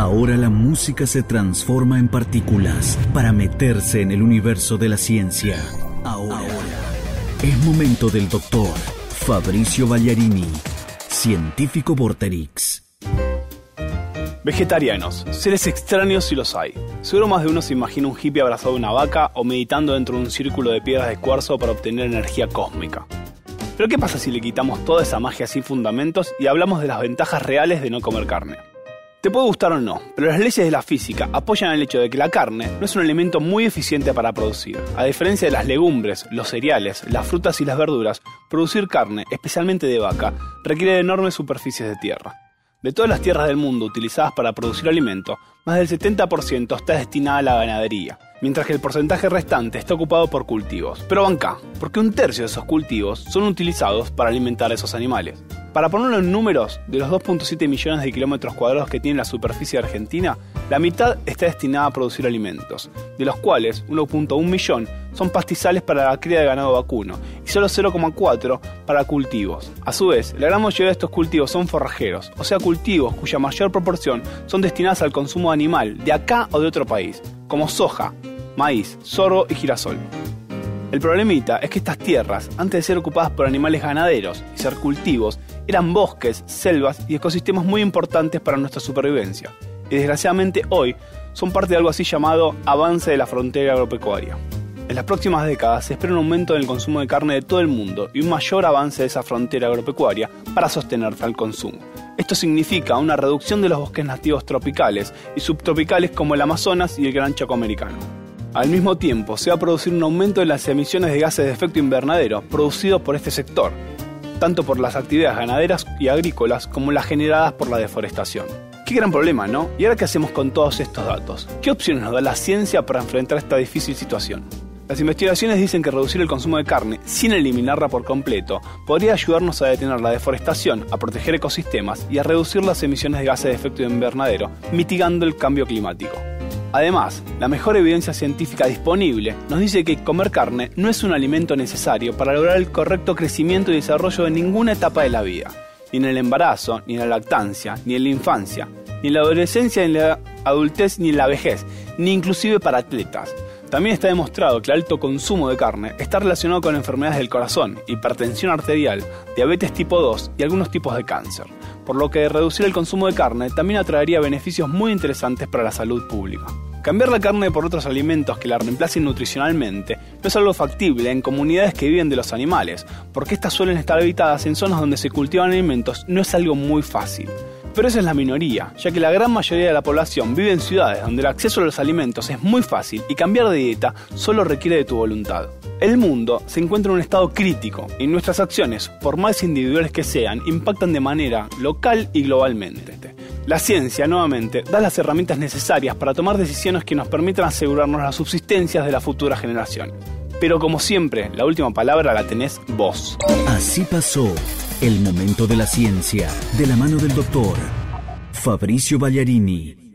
Ahora la música se transforma en partículas para meterse en el universo de la ciencia. Ahora, es momento del doctor Fabricio Bagliarini, científico Vorterix. Vegetarianos, seres extraños si los hay. Seguro más de uno se imagina un hippie abrazado a una vaca o meditando dentro de un círculo de piedras de cuarzo para obtener energía cósmica. Pero ¿qué pasa si le quitamos toda esa magia sin fundamentos y hablamos de las ventajas reales de no comer carne? Te puede gustar o no, pero las leyes de la física apoyan el hecho de que la carne no es un elemento muy eficiente para producir. A diferencia de las legumbres, los cereales, las frutas y las verduras, producir carne, especialmente de vaca, requiere de enormes superficies de tierra. De todas las tierras del mundo utilizadas para producir alimento, más del 70% está destinada a la ganadería, mientras que el porcentaje restante está ocupado por cultivos. Pero banca, porque un tercio de esos cultivos son utilizados para alimentar a esos animales. Para ponerlo en números, de los 2.7 millones de kilómetros cuadrados que tiene la superficie argentina, la mitad está destinada a producir alimentos, de los cuales 1.1 millón son pastizales para la cría de ganado vacuno solo 0,4 para cultivos. A su vez, la gran mayoría de estos cultivos son forrajeros, o sea cultivos cuya mayor proporción son destinadas al consumo animal de acá o de otro país, como soja, maíz, sorgo y girasol. El problemita es que estas tierras, antes de ser ocupadas por animales ganaderos y ser cultivos, eran bosques, selvas y ecosistemas muy importantes para nuestra supervivencia. Y desgraciadamente hoy son parte de algo así llamado avance de la frontera agropecuaria. En las próximas décadas se espera un aumento en el consumo de carne de todo el mundo y un mayor avance de esa frontera agropecuaria para sostener tal consumo. Esto significa una reducción de los bosques nativos tropicales y subtropicales como el Amazonas y el Gran Chaco americano. Al mismo tiempo, se va a producir un aumento de las emisiones de gases de efecto invernadero producidos por este sector, tanto por las actividades ganaderas y agrícolas como las generadas por la deforestación. Qué gran problema, ¿no? ¿Y ahora qué hacemos con todos estos datos? ¿Qué opciones nos da la ciencia para enfrentar esta difícil situación? Las investigaciones dicen que reducir el consumo de carne sin eliminarla por completo podría ayudarnos a detener la deforestación, a proteger ecosistemas y a reducir las emisiones de gases de efecto invernadero, mitigando el cambio climático. Además, la mejor evidencia científica disponible nos dice que comer carne no es un alimento necesario para lograr el correcto crecimiento y desarrollo de ninguna etapa de la vida, ni en el embarazo, ni en la lactancia, ni en la infancia, ni en la adolescencia, ni en la adultez, ni en la vejez, ni inclusive para atletas. También está demostrado que el alto consumo de carne está relacionado con enfermedades del corazón, hipertensión arterial, diabetes tipo 2 y algunos tipos de cáncer por lo que reducir el consumo de carne también atraería beneficios muy interesantes para la salud pública. Cambiar la carne por otros alimentos que la reemplacen nutricionalmente no es algo factible en comunidades que viven de los animales, porque estas suelen estar habitadas en zonas donde se cultivan alimentos, no es algo muy fácil. Pero esa es la minoría, ya que la gran mayoría de la población vive en ciudades donde el acceso a los alimentos es muy fácil y cambiar de dieta solo requiere de tu voluntad. El mundo se encuentra en un estado crítico y nuestras acciones, por más individuales que sean, impactan de manera local y globalmente. La ciencia, nuevamente, da las herramientas necesarias para tomar decisiones que nos permitan asegurarnos la subsistencia de las futuras generaciones. Pero como siempre, la última palabra la tenés vos. Así pasó el momento de la ciencia, de la mano del doctor Fabricio Ballarini.